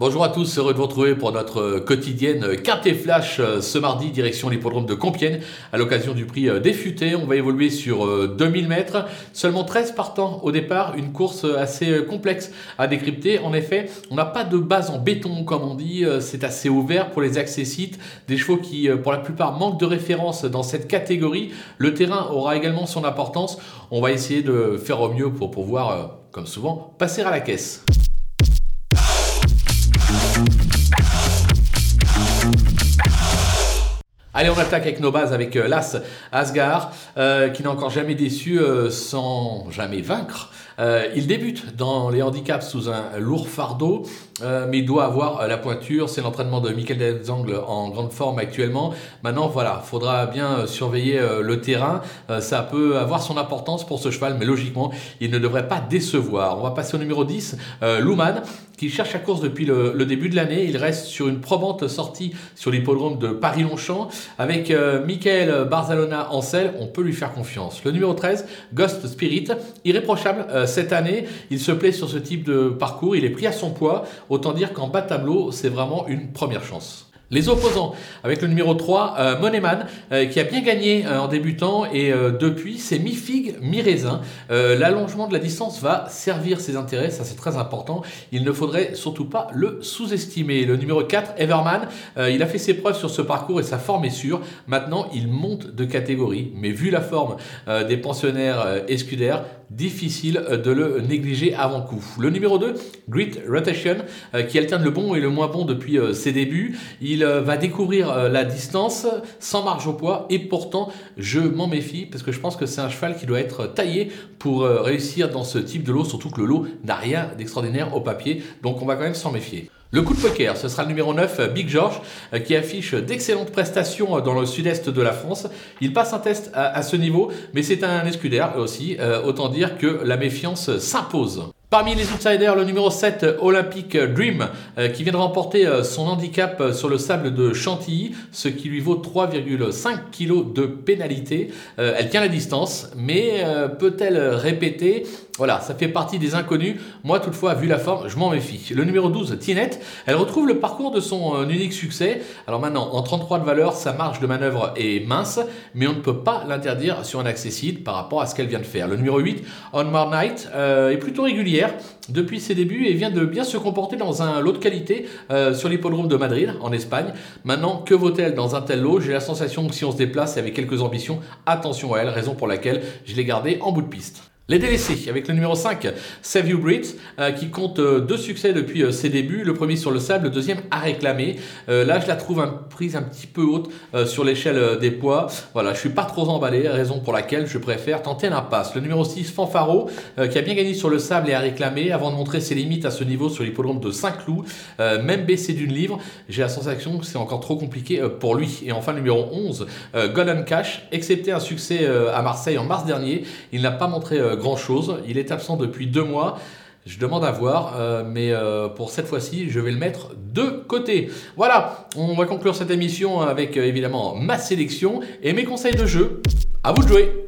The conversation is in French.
Bonjour à tous, heureux de vous retrouver pour notre quotidienne Quintet Flash euh, ce mardi, direction l'hippodrome de Compiègne, à l'occasion du prix euh, futés. On va évoluer sur 2000 euh, mètres, seulement 13 partants au départ, une course assez complexe à décrypter. En effet, on n'a pas de base en béton, comme on dit, c'est assez ouvert pour les accessites, des chevaux qui, pour la plupart, manquent de référence dans cette catégorie. Le terrain aura également son importance. On va essayer de faire au mieux pour pouvoir, comme souvent, passer à la caisse. Allez, on attaque avec nos bases avec euh, l'As Asgard, euh, qui n'a encore jamais déçu euh, sans jamais vaincre. Il débute dans les handicaps sous un lourd fardeau, mais il doit avoir la pointure. C'est l'entraînement de Michael Denzangle en grande forme actuellement. Maintenant, voilà, faudra bien surveiller le terrain. ça peut avoir son importance pour ce cheval, mais logiquement, il ne devrait pas décevoir. On va passer au numéro 10, Luman, qui cherche la course depuis le, le début de l'année. Il reste sur une probante sortie sur l'hippodrome de Paris-Longchamp. Avec euh, Michael Barzalona en selle, on peut lui faire confiance. Le numéro 13, Ghost Spirit, irréprochable euh, cette année. Il se plaît sur ce type de parcours. Il est pris à son poids. Autant dire qu'en bas tableau, c'est vraiment une première chance. Les opposants, avec le numéro 3, euh, Moneman, euh, qui a bien gagné euh, en débutant et depuis, c'est mi-figue, mi-raisin. L'allongement de la distance va servir ses intérêts, ça c'est très important. Il ne faudrait surtout pas le sous-estimer. Le numéro 4, Everman, il a fait ses preuves sur ce parcours et sa forme est sûre. Maintenant, il monte de catégorie, mais vu la forme des pensionnaires escudaires, difficile de le négliger avant coup. Le numéro 2, Grit Rotation, qui alterne le bon et le moins bon depuis ses débuts. Il euh, va découvrir euh, la distance sans marge au poids et pourtant je m'en méfie parce que je pense que c'est un cheval qui doit être taillé pour euh, réussir dans ce type de lot, surtout que le lot n'a rien d'extraordinaire au papier, donc on va quand même s'en méfier. Le coup de poker, ce sera le numéro 9, Big George, qui affiche d'excellentes prestations dans le sud-est de la France. Il passe un test à, ce niveau, mais c'est un escudaire aussi. autant dire que la méfiance s'impose. Parmi les outsiders, le numéro 7, Olympic Dream, euh, qui vient de remporter euh, son handicap euh, sur le sable de Chantilly, ce qui lui vaut 3,5 kg de pénalité. elle tient la distance, mais peut-elle répéter voilà, ça fait partie des inconnus. Moi, toutefois, vu la forme, je m'en méfie. Le numéro 12, Tinette, elle retrouve le parcours de son unique succès. Alors maintenant, en 33 de valeur, sa marge de manœuvre est mince, mais on ne peut pas l'interdire sur un accessible par rapport à ce qu'elle vient de faire. Le numéro 8, On More Night, est plutôt régulière depuis ses débuts et vient de bien se comporter dans un lot de qualité euh, sur l'hippodrome de Madrid, en Espagne. Maintenant, que vaut-elle dans un tel lot? J'ai la sensation que si on se déplace avec quelques ambitions, attention à elle, raison pour laquelle je l'ai gardée en bout de piste. Les délaissés, avec le numéro 5, Save You euh, qui compte euh, deux succès depuis euh, ses débuts. Le premier sur le sable, le deuxième à réclamer. là, je la trouve un, prise un petit peu haute sur l'échelle des poids. Voilà, je suis pas trop emballé, raison pour laquelle je préfère tenter l'impasse. Le numéro 6, Fanfaro, qui a bien gagné sur le sable et à réclamer, avant de montrer ses limites à ce niveau sur l'hippodrome de Saint-Cloud. même baissé d'une livre, j'ai la sensation que c'est encore trop compliqué pour lui. Et enfin, le numéro 11, Golden Cash, excepté un succès à Marseille en mars dernier, il n'a pas montré grand-chose. Il est absent depuis deux mois. Je demande à voir, euh, mais euh, pour cette fois-ci, je vais le mettre de côté. Voilà, on va conclure cette émission avec euh, évidemment ma sélection et mes conseils de jeu. À vous de jouer